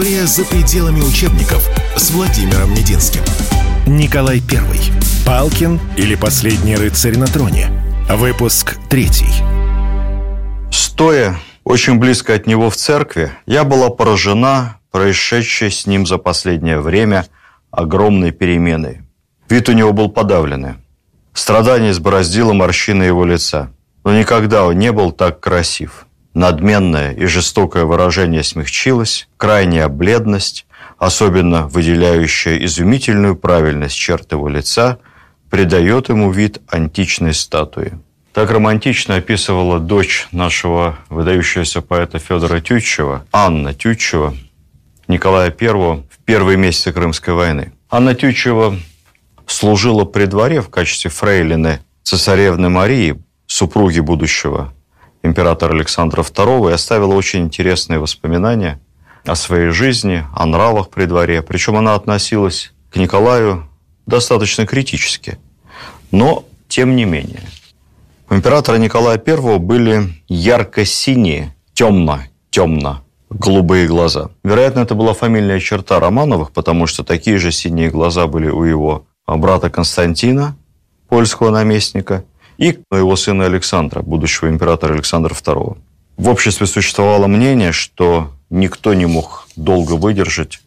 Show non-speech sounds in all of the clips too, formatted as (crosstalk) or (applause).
История за пределами учебников с Владимиром Мединским. Николай I. Палкин или последний рыцарь на троне? Выпуск третий. Стоя очень близко от него в церкви, я была поражена происшедшей с ним за последнее время огромной переменой. Вид у него был подавленный. Страдание избороздило морщины его лица. Но никогда он не был так красив. Надменное и жестокое выражение смягчилось, крайняя бледность, особенно выделяющая изумительную правильность черт его лица, придает ему вид античной статуи. Так романтично описывала дочь нашего выдающегося поэта Федора Тютчева, Анна Тютчева, Николая I в первые месяцы Крымской войны. Анна Тютчева служила при дворе в качестве фрейлины цесаревны Марии, супруги будущего императора Александра II, и оставила очень интересные воспоминания о своей жизни, о нравах при дворе. Причем она относилась к Николаю достаточно критически. Но, тем не менее, у императора Николая I были ярко-синие, темно-темно голубые глаза. Вероятно, это была фамильная черта Романовых, потому что такие же синие глаза были у его брата Константина, польского наместника, и его сына Александра, будущего императора Александра II. В обществе существовало мнение, что никто не мог долго выдержать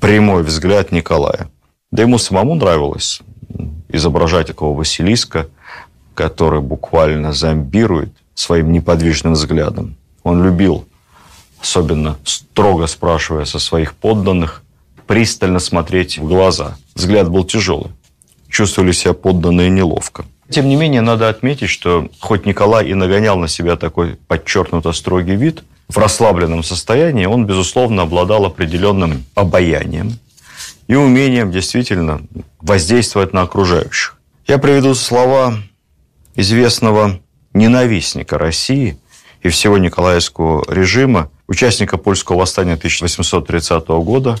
прямой взгляд Николая. Да ему самому нравилось изображать такого Василиска, который буквально зомбирует своим неподвижным взглядом. Он любил, особенно строго спрашивая со своих подданных, пристально смотреть в глаза. Взгляд был тяжелый. Чувствовали себя подданные неловко. Тем не менее, надо отметить, что хоть Николай и нагонял на себя такой подчеркнуто строгий вид, в расслабленном состоянии он, безусловно, обладал определенным обаянием и умением действительно воздействовать на окружающих. Я приведу слова известного ненавистника России и всего Николаевского режима, участника польского восстания 1830 года,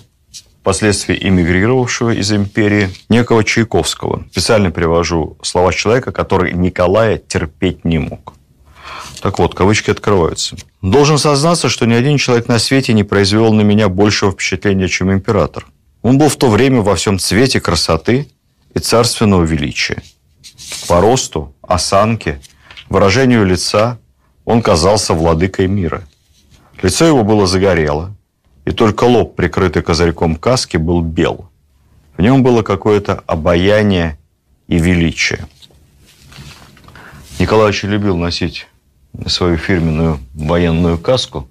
впоследствии эмигрировавшего из империи, некого Чайковского. Специально привожу слова человека, который Николая терпеть не мог. Так вот, кавычки открываются. «Должен сознаться, что ни один человек на свете не произвел на меня большего впечатления, чем император. Он был в то время во всем цвете красоты и царственного величия. По росту, осанке, выражению лица он казался владыкой мира. Лицо его было загорело, и только лоб, прикрытый козырьком каски, был бел. В нем было какое-то обаяние и величие. Николай очень любил носить свою фирменную военную каску.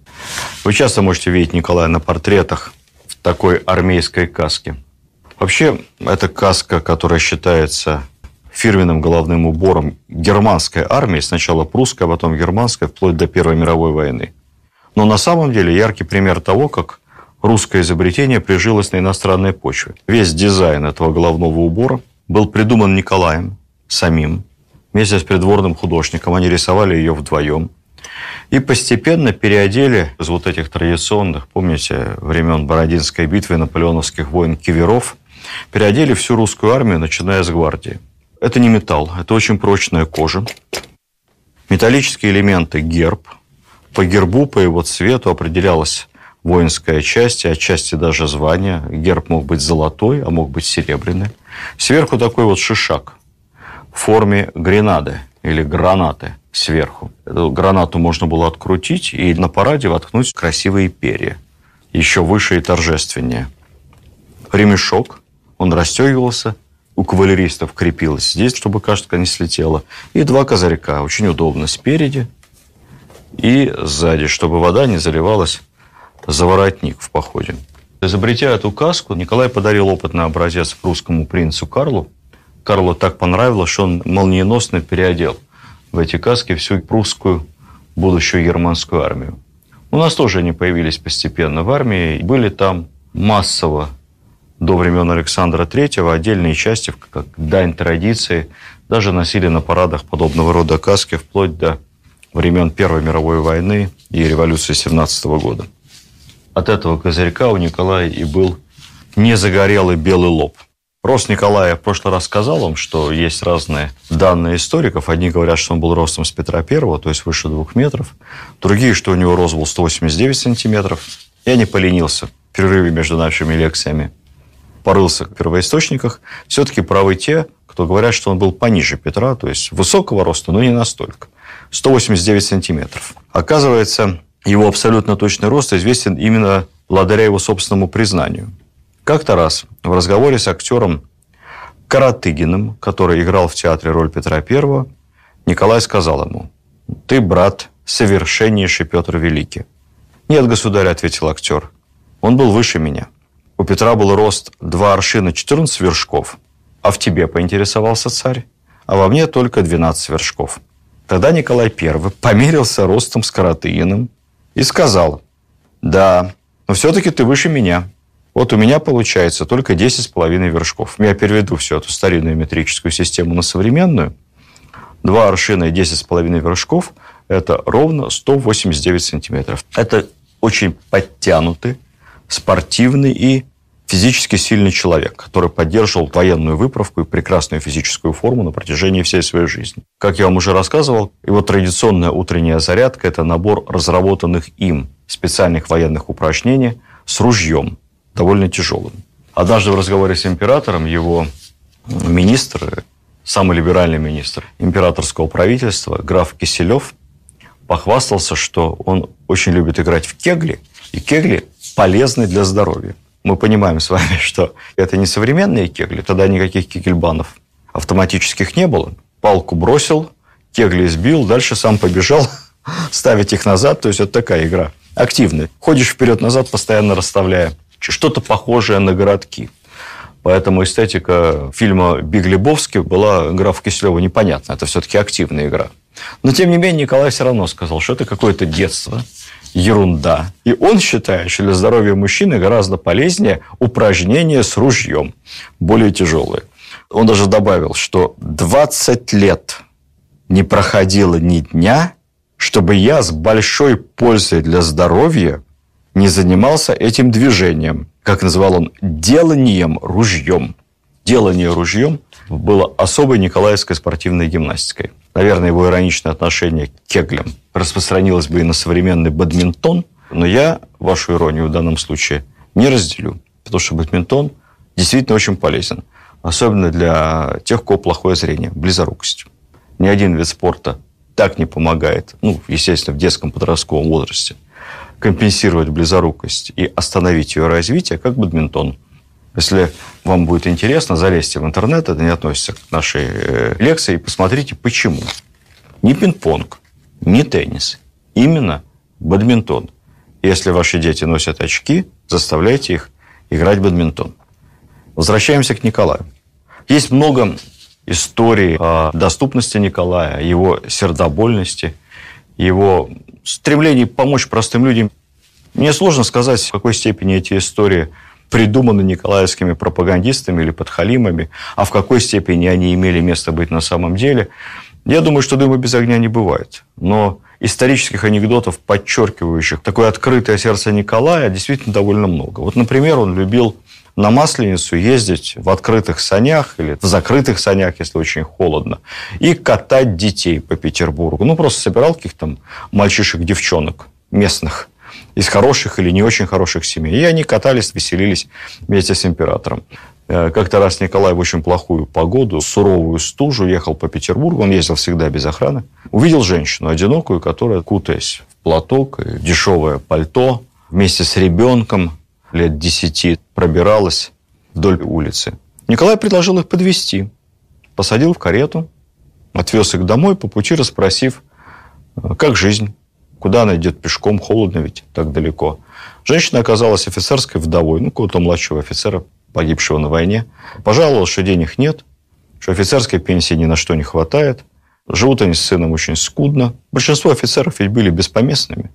Вы часто можете видеть Николая на портретах в такой армейской каске. Вообще, это каска, которая считается фирменным головным убором германской армии, сначала прусской, а потом германской, вплоть до Первой мировой войны. Но на самом деле яркий пример того, как русское изобретение прижилось на иностранной почве. Весь дизайн этого головного убора был придуман Николаем самим. Вместе с придворным художником они рисовали ее вдвоем. И постепенно переодели из вот этих традиционных, помните, времен Бородинской битвы наполеоновских войн киверов, переодели всю русскую армию, начиная с гвардии. Это не металл, это очень прочная кожа. Металлические элементы – герб. По гербу, по его цвету определялась воинская часть, и отчасти даже звание. Герб мог быть золотой, а мог быть серебряный. Сверху такой вот шишак в форме гренады или гранаты сверху. Эту гранату можно было открутить и на параде воткнуть красивые перья. Еще выше и торжественнее. Ремешок, он расстегивался, у кавалеристов крепилась здесь, чтобы каштка не слетела. И два козырька, очень удобно, спереди и сзади, чтобы вода не заливалась за воротник в походе. Изобретя эту каску, Николай подарил опытный образец русскому принцу Карлу. Карлу так понравилось, что он молниеносно переодел в эти каски всю прусскую будущую германскую армию. У нас тоже они появились постепенно в армии. Были там массово до времен Александра III отдельные части, как дань традиции, даже носили на парадах подобного рода каски вплоть до времен Первой мировой войны и революции 17 года от этого козырька у Николая и был незагорелый белый лоб. Рост Николая в прошлый раз сказал вам, что есть разные данные историков. Одни говорят, что он был ростом с Петра Первого, то есть выше двух метров. Другие, что у него рост был 189 сантиметров. Я не поленился перерыве между нашими лекциями порылся в первоисточниках, все-таки правы те, кто говорят, что он был пониже Петра, то есть высокого роста, но не настолько. 189 сантиметров. Оказывается, его абсолютно точный рост известен именно благодаря его собственному признанию. Как-то раз в разговоре с актером Каратыгиным, который играл в театре роль Петра I, Николай сказал ему, «Ты, брат, совершеннейший Петр Великий». «Нет, государь», — ответил актер, — «он был выше меня». У Петра был рост 2 аршина 14 вершков, а в тебе поинтересовался царь, а во мне только 12 вершков. Тогда Николай I померился ростом с Каратыиным и сказал, да, но все-таки ты выше меня. Вот у меня получается только 10,5 вершков. Я переведу всю эту старинную метрическую систему на современную. Два аршина и 10,5 вершков – это ровно 189 сантиметров. Это очень подтянутый, спортивный и физически сильный человек, который поддерживал военную выправку и прекрасную физическую форму на протяжении всей своей жизни. Как я вам уже рассказывал, его традиционная утренняя зарядка – это набор разработанных им специальных военных упражнений с ружьем, довольно тяжелым. Однажды в разговоре с императором его министр, самый либеральный министр императорского правительства, граф Киселев, похвастался, что он очень любит играть в кегли, и кегли полезны для здоровья мы понимаем с вами, (laughs) что это не современные кегли, тогда никаких кегельбанов автоматических не было. Палку бросил, кегли сбил, дальше сам побежал (laughs) ставить их назад. То есть это такая игра активная. Ходишь вперед-назад, постоянно расставляя что-то похожее на городки. Поэтому эстетика фильма «Биг Лебовский» была графу Киселеву непонятна. Это все-таки активная игра. Но, тем не менее, Николай все равно сказал, что это какое-то детство, ерунда. И он считает, что для здоровья мужчины гораздо полезнее упражнения с ружьем, более тяжелые. Он даже добавил, что 20 лет не проходило ни дня, чтобы я с большой пользой для здоровья не занимался этим движением, как называл он, деланием ружьем. Делание ружьем было особой николаевской спортивной гимнастикой. Наверное, его ироничное отношение к кеглям распространилось бы и на современный бадминтон, но я вашу иронию в данном случае не разделю, потому что бадминтон действительно очень полезен, особенно для тех, у кого плохое зрение, близорукость. Ни один вид спорта так не помогает, ну, естественно, в детском подростковом возрасте, компенсировать близорукость и остановить ее развитие, как бадминтон – если вам будет интересно, залезьте в интернет, это не относится к нашей э, лекции, и посмотрите, почему. Не пинг-понг, не теннис, именно бадминтон. Если ваши дети носят очки, заставляйте их играть в бадминтон. Возвращаемся к Николаю. Есть много историй о доступности Николая, его сердобольности, его стремлении помочь простым людям. Мне сложно сказать, в какой степени эти истории – придуманы николаевскими пропагандистами или подхалимами, а в какой степени они имели место быть на самом деле. Я думаю, что дыма без огня не бывает. Но исторических анекдотов, подчеркивающих такое открытое сердце Николая, действительно довольно много. Вот, например, он любил на Масленицу ездить в открытых санях или в закрытых санях, если очень холодно, и катать детей по Петербургу. Ну, просто собирал каких-то мальчишек, девчонок местных из хороших или не очень хороших семей. И они катались, веселились вместе с императором. Э, как-то раз Николай в очень плохую погоду, суровую стужу, ехал по Петербургу, он ездил всегда без охраны, увидел женщину одинокую, которая, кутаясь в платок, дешевое пальто, вместе с ребенком лет десяти пробиралась вдоль улицы. Николай предложил их подвести, посадил в карету, отвез их домой, по пути расспросив, «Э, как жизнь, Куда она идет пешком? Холодно ведь так далеко. Женщина оказалась офицерской вдовой, ну, какого-то младшего офицера, погибшего на войне. Пожаловалась, что денег нет, что офицерской пенсии ни на что не хватает. Живут они с сыном очень скудно. Большинство офицеров ведь были беспоместными.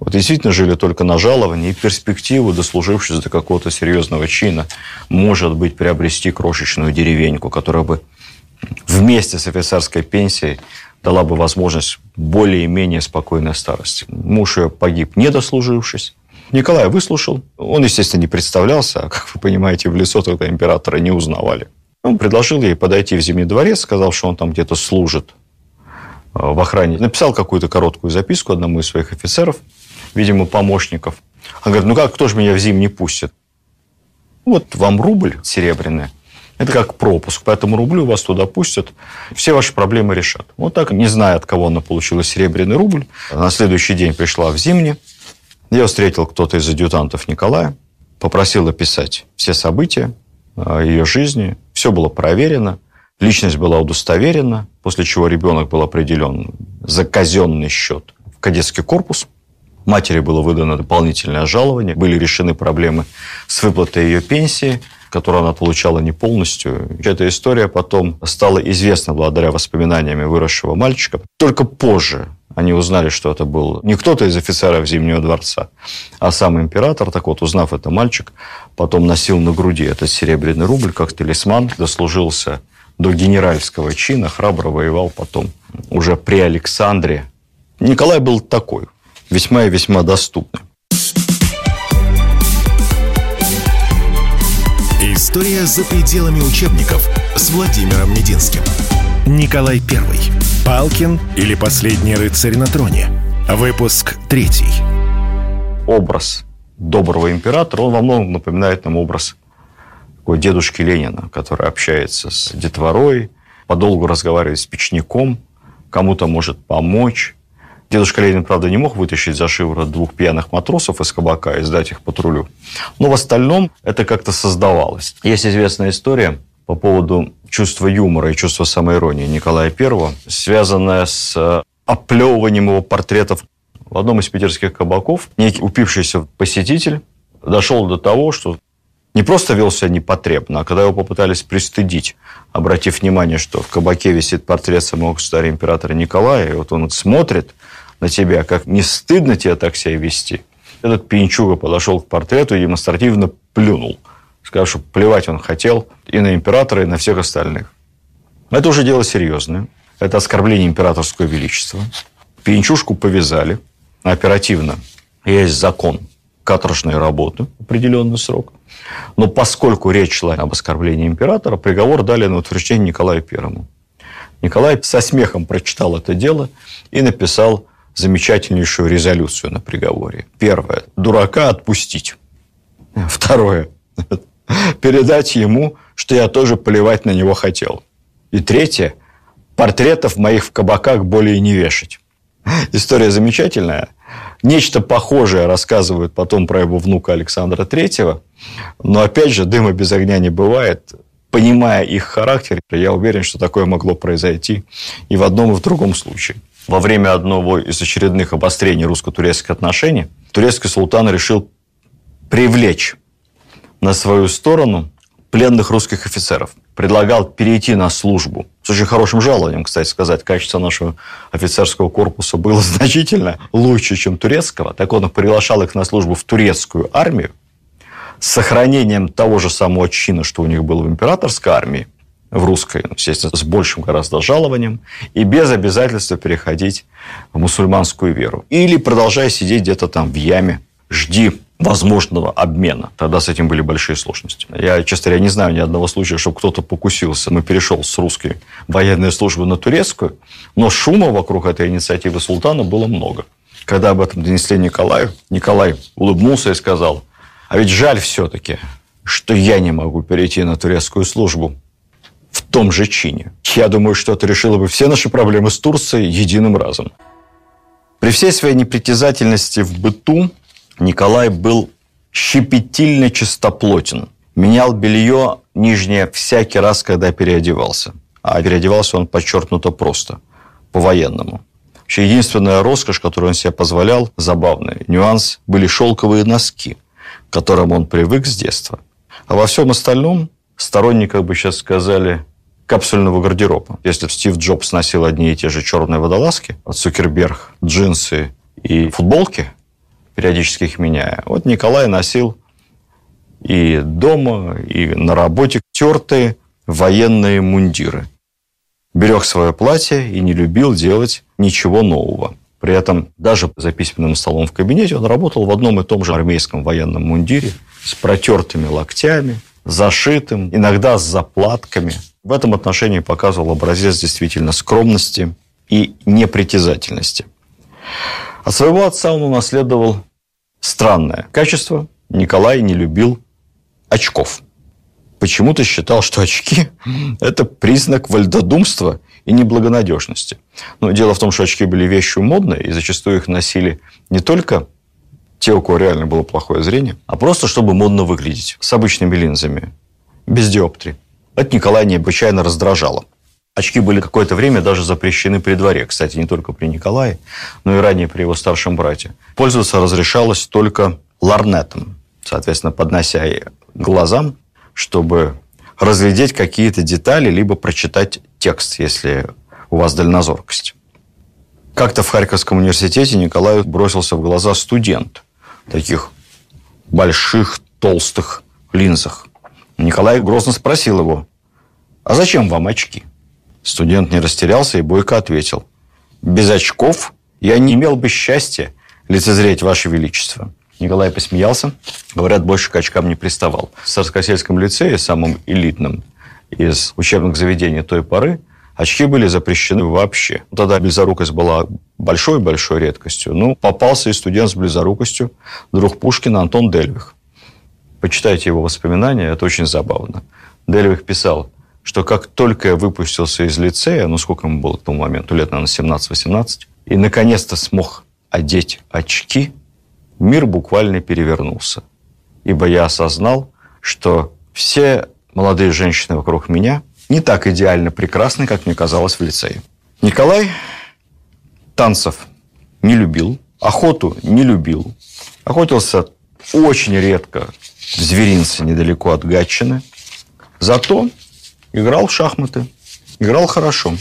Вот действительно жили только на жалование и перспективу, дослужившись до какого-то серьезного чина, может быть, приобрести крошечную деревеньку, которая бы вместе с офицерской пенсией дала бы возможность более-менее спокойной старости. Муж ее погиб, не дослужившись. Николай выслушал. Он, естественно, не представлялся, а, как вы понимаете, в лицо тогда императора не узнавали. Он предложил ей подойти в Зимний дворец, сказал, что он там где-то служит а, в охране. Написал какую-то короткую записку одному из своих офицеров, видимо, помощников. Он говорит, ну как, кто же меня в зим не пустит? Вот вам рубль серебряный, это как пропуск. По этому рублю вас туда пустят, все ваши проблемы решат. Вот так, не зная, от кого она получила серебряный рубль, на следующий день пришла в Зимне. Ее встретил кто-то из адъютантов Николая, попросил описать все события ее жизни. Все было проверено, личность была удостоверена, после чего ребенок был определен за казенный счет в кадетский корпус. Матери было выдано дополнительное жалование, были решены проблемы с выплатой ее пенсии – которую она получала не полностью. Эта история потом стала известна благодаря воспоминаниями выросшего мальчика. Только позже они узнали, что это был не кто-то из офицеров Зимнего дворца, а сам император. Так вот, узнав это, мальчик потом носил на груди этот серебряный рубль как талисман, дослужился до генеральского чина, храбро воевал потом уже при Александре. Николай был такой, весьма и весьма доступный. История за пределами учебников с Владимиром Мединским. Николай Первый. Палкин или последний рыцарь на троне. Выпуск третий. Образ доброго императора, он во многом напоминает нам образ такой дедушки Ленина, который общается с детворой, подолгу разговаривает с печником, кому-то может помочь, Дедушка Ленин, правда, не мог вытащить за шиворот двух пьяных матросов из кабака и сдать их патрулю. Но в остальном это как-то создавалось. Есть известная история по поводу чувства юмора и чувства самоиронии Николая I, связанная с э, оплевыванием его портретов. В одном из питерских кабаков некий упившийся посетитель дошел до того, что не просто вел себя непотребно, а когда его попытались пристыдить, обратив внимание, что в кабаке висит портрет самого государя императора Николая, и вот он смотрит на тебя, как не стыдно тебе так себя вести. Этот пьянчуга подошел к портрету и демонстративно плюнул. Сказал, что плевать он хотел и на императора, и на всех остальных. Это уже дело серьезное. Это оскорбление императорского величества. Пьянчушку повязали оперативно. Есть закон каторжной работы, определенный срок. Но поскольку речь шла об оскорблении императора, приговор дали на утверждение Николаю Первому. Николай со смехом прочитал это дело и написал замечательнейшую резолюцию на приговоре. Первое. Дурака отпустить. Второе. Передать ему, что я тоже плевать на него хотел. И третье. Портретов моих в кабаках более не вешать. История замечательная. Нечто похожее рассказывают потом про его внука Александра Третьего. Но, опять же, дыма без огня не бывает. Понимая их характер, я уверен, что такое могло произойти и в одном, и в другом случае во время одного из очередных обострений русско-турецких отношений турецкий султан решил привлечь на свою сторону пленных русских офицеров. Предлагал перейти на службу. С очень хорошим жалованием, кстати сказать. Качество нашего офицерского корпуса было (laughs) значительно лучше, чем турецкого. Так он приглашал их на службу в турецкую армию с сохранением того же самого чина, что у них было в императорской армии, в русской, естественно, с большим гораздо жалованием, и без обязательства переходить в мусульманскую веру. Или продолжая сидеть где-то там в яме, жди возможного обмена. Тогда с этим были большие сложности. Я, честно говоря, не знаю ни одного случая, чтобы кто-то покусился. Мы перешел с русской военной службы на турецкую, но шума вокруг этой инициативы султана было много. Когда об этом донесли Николаю, Николай улыбнулся и сказал, а ведь жаль все-таки, что я не могу перейти на турецкую службу в том же чине. Я думаю, что это решило бы все наши проблемы с Турцией единым разом. При всей своей непритязательности в быту Николай был щепетильно чистоплотен. Менял белье нижнее всякий раз, когда переодевался. А переодевался он подчеркнуто просто, по-военному. Вообще, единственная роскошь, которую он себе позволял, забавный нюанс, были шелковые носки, к которым он привык с детства. А во всем остальном сторонник, как бы сейчас сказали, капсульного гардероба. Если Стив Джобс носил одни и те же черные водолазки, а Цукерберг джинсы и футболки, периодически их меняя, вот Николай носил и дома, и на работе тертые военные мундиры. Берег свое платье и не любил делать ничего нового. При этом даже за письменным столом в кабинете он работал в одном и том же армейском военном мундире с протертыми локтями, зашитым, иногда с заплатками. В этом отношении показывал образец действительно скромности и непритязательности. От своего отца он унаследовал странное качество. Николай не любил очков. Почему-то считал, что очки – это признак вальдодумства и неблагонадежности. Но дело в том, что очки были вещью модной, и зачастую их носили не только те, у кого реально было плохое зрение, а просто чтобы модно выглядеть, с обычными линзами, без диоптрии. Это Николая необычайно раздражало. Очки были какое-то время даже запрещены при дворе. Кстати, не только при Николае, но и ранее при его старшем брате. Пользоваться разрешалось только ларнетом, соответственно, поднося глазам, чтобы разглядеть какие-то детали, либо прочитать текст, если у вас дальнозоркость. Как-то в Харьковском университете Николаю бросился в глаза студент таких больших, толстых линзах. Николай грозно спросил его, а зачем вам очки? Студент не растерялся и бойко ответил, без очков я не имел бы счастья лицезреть Ваше Величество. Николай посмеялся. Говорят, больше к очкам не приставал. В Царскосельском лицее, самым элитным из учебных заведений той поры, очки были запрещены вообще. Тогда близорукость была большой-большой редкостью. Ну, попался и студент с близорукостью, друг Пушкина Антон Дельвих. Почитайте его воспоминания, это очень забавно. Дельвих писал, что как только я выпустился из лицея, ну, сколько ему было к тому моменту, лет, наверное, 17-18, и наконец-то смог одеть очки, мир буквально перевернулся. Ибо я осознал, что все молодые женщины вокруг меня не так идеально прекрасны, как мне казалось в лицее. Николай танцев не любил, охоту не любил, охотился очень редко, в зверинце недалеко от Гатчины. Зато играл в шахматы. Играл хорошо.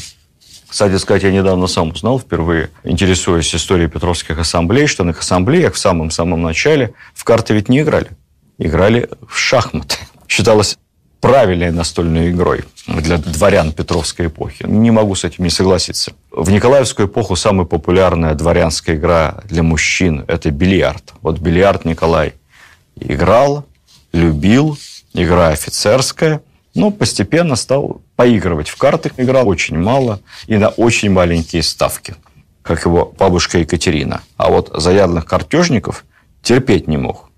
Кстати сказать, я недавно сам узнал, впервые интересуясь историей Петровских ассамблей, что на их ассамблеях в самом-самом начале в карты ведь не играли. Играли в шахматы. Считалось правильной настольной игрой для дворян Петровской эпохи. Не могу с этим не согласиться. В Николаевскую эпоху самая популярная дворянская игра для мужчин – это бильярд. Вот бильярд Николай играл, любил, игра офицерская, но постепенно стал поигрывать в карты. Играл очень мало и на очень маленькие ставки, как его бабушка Екатерина. А вот заядлых картежников терпеть не мог.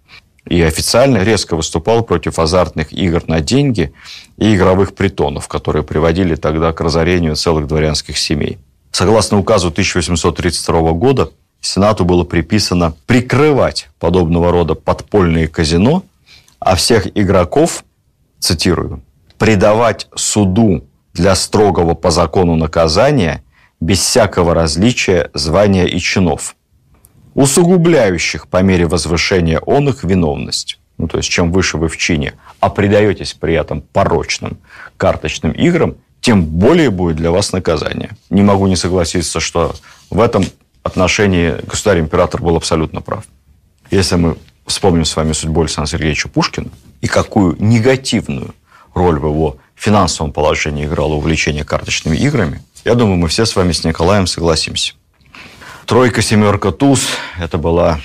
И официально резко выступал против азартных игр на деньги и игровых притонов, которые приводили тогда к разорению целых дворянских семей. Согласно указу 1832 года, Сенату было приписано прикрывать подобного рода подпольные казино, а всех игроков, цитирую, предавать суду для строгого по закону наказания без всякого различия звания и чинов, усугубляющих по мере возвышения он их виновность. Ну, то есть, чем выше вы в чине, а предаетесь при этом порочным карточным играм, тем более будет для вас наказание. Не могу не согласиться, что в этом отношении государь-император был абсолютно прав. Если мы вспомним с вами судьбу Александра Сергеевича Пушкина и какую негативную роль в его финансовом положении играло увлечение карточными играми, я думаю, мы все с вами с Николаем согласимся. Тройка, семерка, туз – это была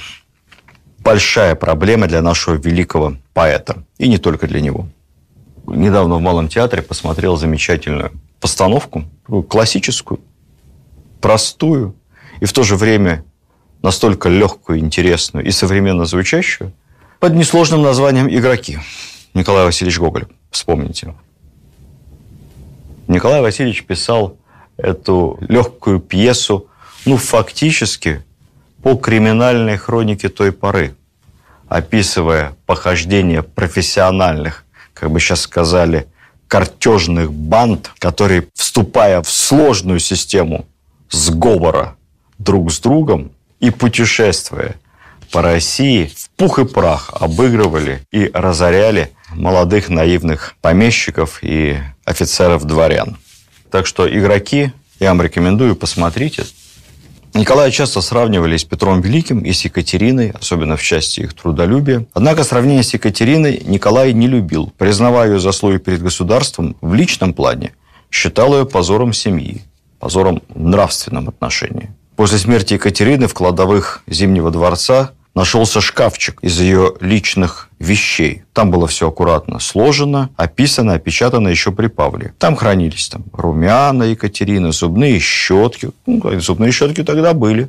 большая проблема для нашего великого поэта. И не только для него. Недавно в Малом театре посмотрел замечательную постановку, классическую, простую, и в то же время настолько легкую, интересную и современно звучащую, под несложным названием «Игроки». Николай Васильевич Гоголь, вспомните. Николай Васильевич писал эту легкую пьесу, ну, фактически по криминальной хронике той поры, описывая похождение профессиональных, как бы сейчас сказали, картежных банд, которые, вступая в сложную систему сговора друг с другом и путешествуя по России, в пух и прах обыгрывали и разоряли молодых наивных помещиков и офицеров-дворян. Так что игроки, я вам рекомендую, посмотрите. Николая часто сравнивали с Петром Великим и с Екатериной, особенно в части их трудолюбия. Однако сравнение с Екатериной Николай не любил, признавая ее заслуги перед государством в личном плане, считал ее позором семьи, позором в нравственном отношении. После смерти Екатерины в кладовых Зимнего дворца нашелся шкафчик из ее личных вещей. Там было все аккуратно сложено, описано, опечатано еще при Павле. Там хранились там румяна Екатерины, зубные щетки. Ну, зубные щетки тогда были.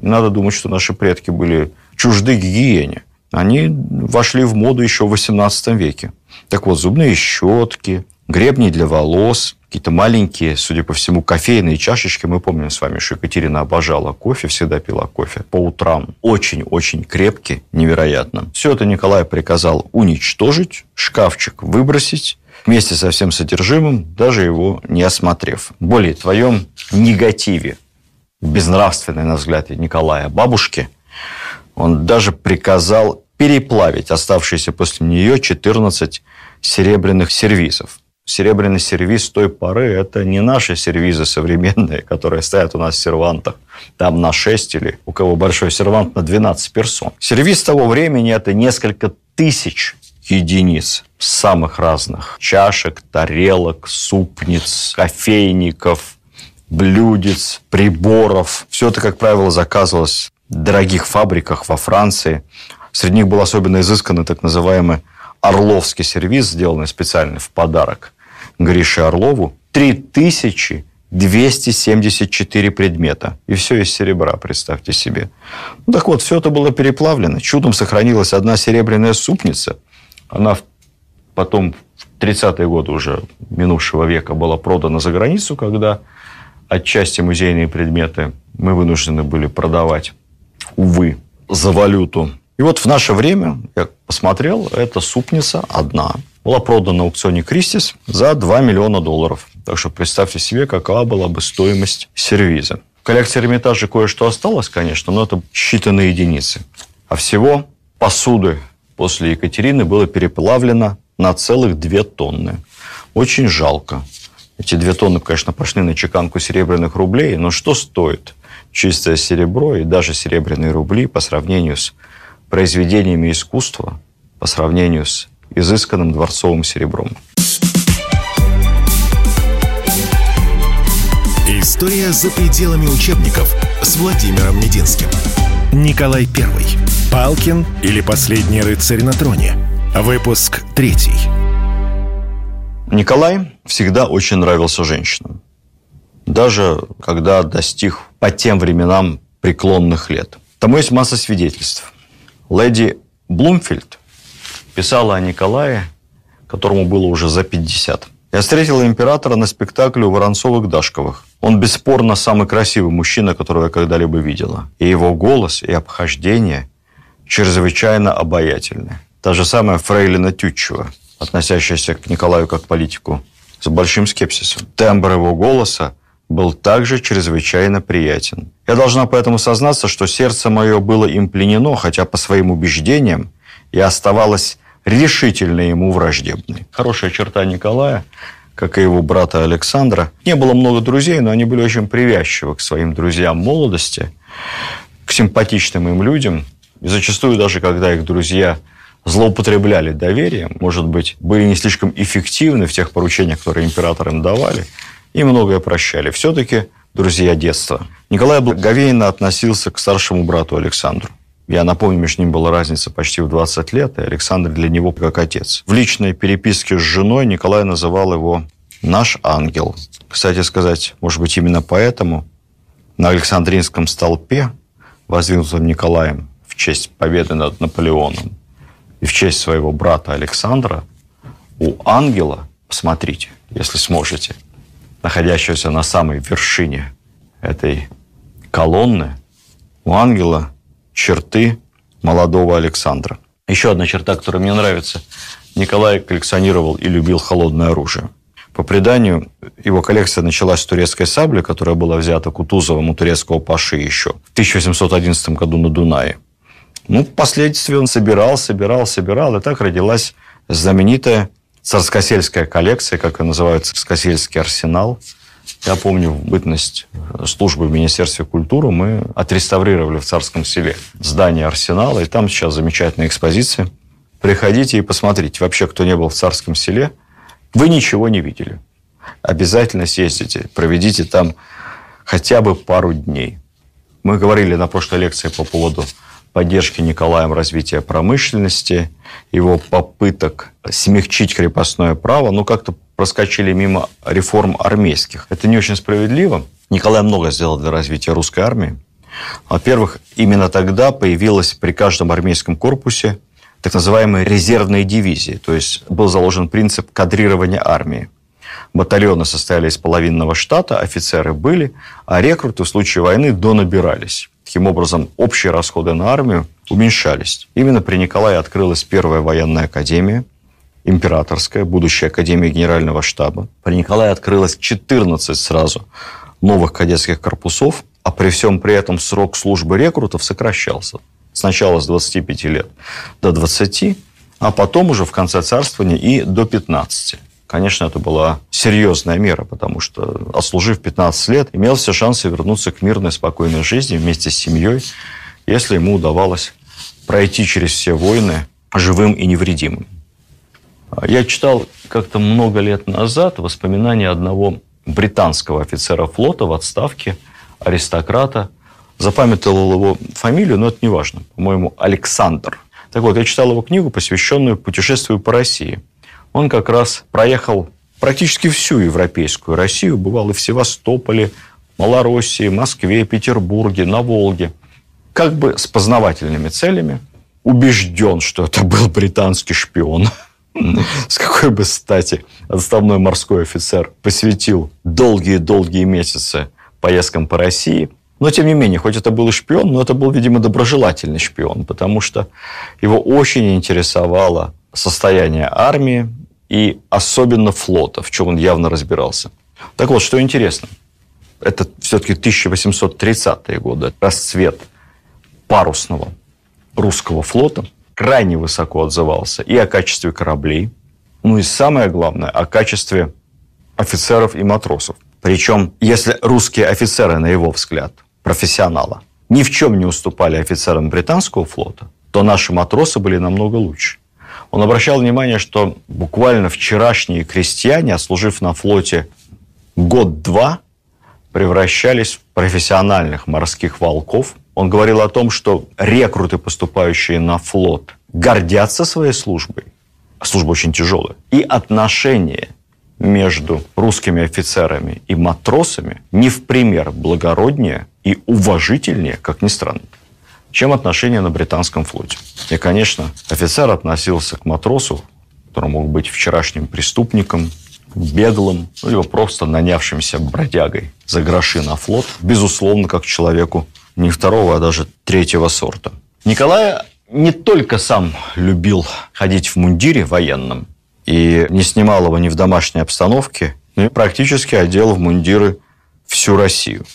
Не надо думать, что наши предки были чужды гигиене. Они вошли в моду еще в XVIII веке. Так вот, зубные щетки, гребни для волос, какие-то маленькие, судя по всему, кофейные чашечки. Мы помним с вами, что Екатерина обожала кофе, всегда пила кофе по утрам. Очень-очень крепкий, невероятно. Все это Николай приказал уничтожить, шкафчик выбросить, вместе со всем содержимым, даже его не осмотрев. Более твоем негативе, безнравственной, на взгляд Николая, бабушки, он даже приказал переплавить оставшиеся после нее 14 серебряных сервизов серебряный сервиз той поры – это не наши сервизы современные, которые стоят у нас в сервантах, там на 6 или у кого большой сервант на 12 персон. Сервиз того времени – это несколько тысяч единиц самых разных чашек, тарелок, супниц, кофейников, блюдец, приборов. Все это, как правило, заказывалось в дорогих фабриках во Франции. Среди них был особенно изысканный так называемый Орловский сервис, сделанный специально в подарок Грише Орлову, 3274 предмета. И все из серебра, представьте себе. Ну, так вот, все это было переплавлено. Чудом сохранилась одна серебряная супница. Она потом в 30-е годы уже минувшего века была продана за границу, когда отчасти музейные предметы мы вынуждены были продавать, увы, за валюту и вот в наше время, я посмотрел, эта супница одна была продана на аукционе Кристис за 2 миллиона долларов. Так что представьте себе, какова была бы стоимость сервиза. В коллекции Эрмитажа кое-что осталось, конечно, но это считанные единицы. А всего посуды после Екатерины было переплавлено на целых 2 тонны. Очень жалко. Эти две тонны, конечно, пошли на чеканку серебряных рублей, но что стоит чистое серебро и даже серебряные рубли по сравнению с произведениями искусства по сравнению с изысканным дворцовым серебром. История за пределами учебников с Владимиром Мединским. Николай Первый. Палкин или последний рыцарь на троне. Выпуск третий. Николай всегда очень нравился женщинам. Даже когда достиг по тем временам преклонных лет. Тому есть масса свидетельств. Леди Блумфильд писала о Николае, которому было уже за 50. Я встретила императора на спектакле у Воронцовых-Дашковых. Он бесспорно самый красивый мужчина, которого я когда-либо видела. И его голос, и обхождение чрезвычайно обаятельны. Та же самая Фрейлина Тютчева, относящаяся к Николаю как политику, с большим скепсисом. Тембр его голоса был также чрезвычайно приятен. Я должна поэтому сознаться, что сердце мое было им пленено, хотя по своим убеждениям я оставалась решительно ему враждебной. Хорошая черта Николая, как и его брата Александра. Не было много друзей, но они были очень привязчивы к своим друзьям молодости, к симпатичным им людям. И зачастую даже, когда их друзья злоупотребляли доверием, может быть, были не слишком эффективны в тех поручениях, которые император им давали, и многое прощали. Все-таки друзья детства. Николай благовейно относился к старшему брату Александру. Я напомню, между ним была разница почти в 20 лет, и Александр для него как отец. В личной переписке с женой Николай называл его «наш ангел». Кстати сказать, может быть, именно поэтому на Александринском столпе, воздвигнутом Николаем в честь победы над Наполеоном и в честь своего брата Александра, у ангела, посмотрите, если сможете – находящегося на самой вершине этой колонны, у ангела черты молодого Александра. Еще одна черта, которая мне нравится. Николай коллекционировал и любил холодное оружие. По преданию, его коллекция началась с турецкой сабли, которая была взята Кутузовым у турецкого паши еще в 1811 году на Дунае. Ну, впоследствии он собирал, собирал, собирал, и так родилась знаменитая царскосельская коллекция, как ее называют, царскосельский арсенал. Я помню, бытность службы в Министерстве культуры мы отреставрировали в Царском селе здание арсенала, и там сейчас замечательная экспозиция. Приходите и посмотрите. Вообще, кто не был в Царском селе, вы ничего не видели. Обязательно съездите, проведите там хотя бы пару дней. Мы говорили на прошлой лекции по поводу поддержки Николаем развития промышленности, его попыток смягчить крепостное право, ну, как-то проскочили мимо реформ армейских. Это не очень справедливо. Николай много сделал для развития русской армии. Во-первых, именно тогда появилась при каждом армейском корпусе так называемые резервные дивизии, то есть был заложен принцип кадрирования армии. Батальоны состояли из половинного штата, офицеры были, а рекруты в случае войны донабирались. Таким образом, общие расходы на армию уменьшались. Именно при Николае открылась первая военная академия, императорская, будущая академия генерального штаба. При Николае открылось 14 сразу новых кадетских корпусов, а при всем при этом срок службы рекрутов сокращался. Сначала с 25 лет до 20, а потом уже в конце царствования и до 15. Конечно, это была серьезная мера, потому что, отслужив 15 лет, имел все шансы вернуться к мирной, спокойной жизни вместе с семьей, если ему удавалось пройти через все войны живым и невредимым. Я читал как-то много лет назад воспоминания одного британского офицера флота в отставке, аристократа. Запамятовал его фамилию, но это не важно. По-моему, Александр. Так вот, я читал его книгу, посвященную путешествию по России. Он как раз проехал практически всю европейскую Россию, бывал и в Севастополе, Малороссии, Москве, Петербурге, на Волге. Как бы с познавательными целями. Убежден, что это был британский шпион. С какой бы стати отставной морской офицер посвятил долгие-долгие месяцы поездкам по России. Но, тем не менее, хоть это был и шпион, но это был, видимо, доброжелательный шпион, потому что его очень интересовало состояние армии и особенно флота, в чем он явно разбирался. Так вот, что интересно, это все-таки 1830-е годы, расцвет парусного русского флота – крайне высоко отзывался и о качестве кораблей, ну и самое главное, о качестве офицеров и матросов. Причем, если русские офицеры, на его взгляд, профессионала, ни в чем не уступали офицерам британского флота, то наши матросы были намного лучше. Он обращал внимание, что буквально вчерашние крестьяне, отслужив на флоте год-два, превращались в профессиональных морских волков, он говорил о том, что рекруты, поступающие на флот, гордятся своей службой. Служба очень тяжелая. И отношения между русскими офицерами и матросами не в пример благороднее и уважительнее, как ни странно, чем отношения на британском флоте. И, конечно, офицер относился к матросу, который мог быть вчерашним преступником, беглым, ну, либо просто нанявшимся бродягой за гроши на флот, безусловно, как человеку не второго, а даже третьего сорта. Николай не только сам любил ходить в мундире военном и не снимал его ни в домашней обстановке, но и практически одел в мундиры всю Россию.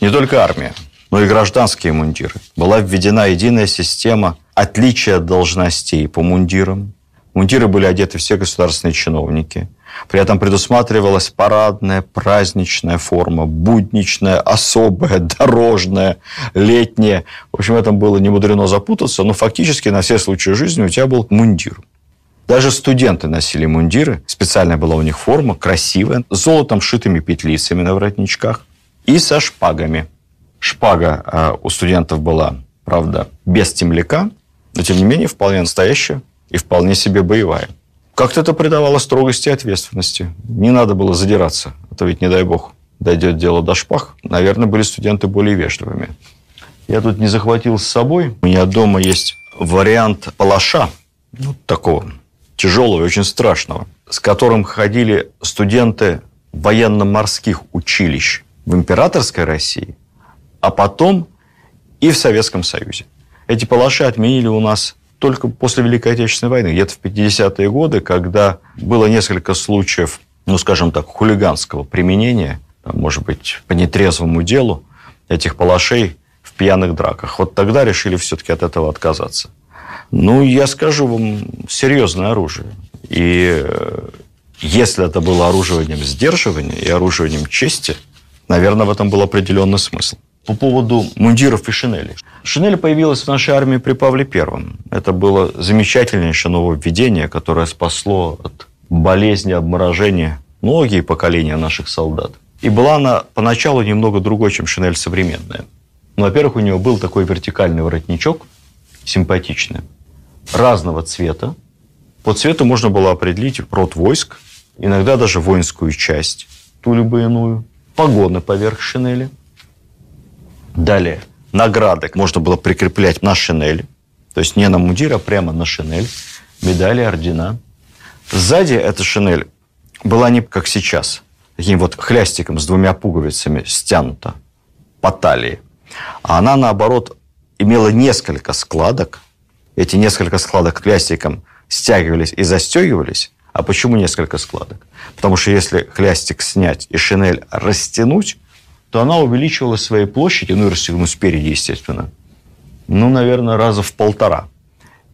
Не только армия, но и гражданские мундиры. Была введена единая система отличия должностей по мундирам. Мундиры были одеты все государственные чиновники – при этом предусматривалась парадная, праздничная форма, будничная, особая, дорожная, летняя. В общем, в этом было не мудрено запутаться, но фактически на все случаи жизни у тебя был мундир. Даже студенты носили мундиры, специальная была у них форма, красивая, с золотом шитыми петлицами на воротничках и со шпагами. Шпага э, у студентов была, правда, без темляка, но тем не менее вполне настоящая и вполне себе боевая. Как-то это придавало строгости и ответственности. Не надо было задираться. Это ведь, не дай бог, дойдет дело до шпах. Наверное, были студенты более вежливыми. Я тут не захватил с собой. У меня дома есть вариант палаша, ну, такого тяжелого и очень страшного, с которым ходили студенты военно-морских училищ в императорской России, а потом и в Советском Союзе. Эти палаши отменили у нас только после Великой Отечественной войны, где-то в 50-е годы, когда было несколько случаев, ну, скажем так, хулиганского применения, может быть, по нетрезвому делу этих палашей в пьяных драках. Вот тогда решили все-таки от этого отказаться. Ну, я скажу вам, серьезное оружие. И э, если это было оружием сдерживания и оружием чести, наверное, в этом был определенный смысл по поводу мундиров и шинелей. Шинель появилась в нашей армии при Павле Первом. Это было замечательнейшее нововведение, которое спасло от болезни, обморожения многие поколения наших солдат. И была она поначалу немного другой, чем шинель современная. Ну, во-первых, у нее был такой вертикальный воротничок, симпатичный, разного цвета. По цвету можно было определить род войск, иногда даже воинскую часть, ту либо иную, погоны поверх шинели – Далее, награды можно было прикреплять на шинель, то есть не на мундир, а прямо на шинель, медали, ордена. Сзади эта шинель была не как сейчас, таким вот хлястиком с двумя пуговицами стянута по талии, а она, наоборот, имела несколько складок. Эти несколько складок хлястиком стягивались и застегивались. А почему несколько складок? Потому что если хлястик снять и шинель растянуть, то она увеличивала своей площади, ну и расстегнуть спереди, естественно, ну, наверное, раза в полтора.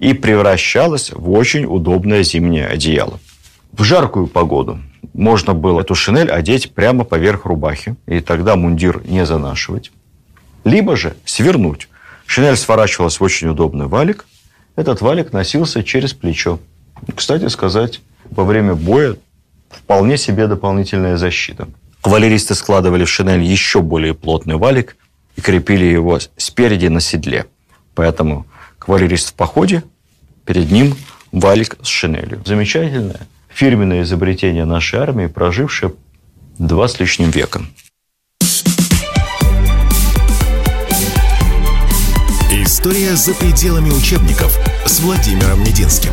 И превращалась в очень удобное зимнее одеяло. В жаркую погоду можно было эту шинель одеть прямо поверх рубахи, и тогда мундир не занашивать. Либо же свернуть. Шинель сворачивалась в очень удобный валик. Этот валик носился через плечо. Кстати сказать, во время боя вполне себе дополнительная защита. Кавалеристы складывали в шинель еще более плотный валик и крепили его спереди на седле. Поэтому кавалерист в походе, перед ним валик с шинелью. Замечательное фирменное изобретение нашей армии, прожившее два с лишним века. История за пределами учебников с Владимиром Мединским.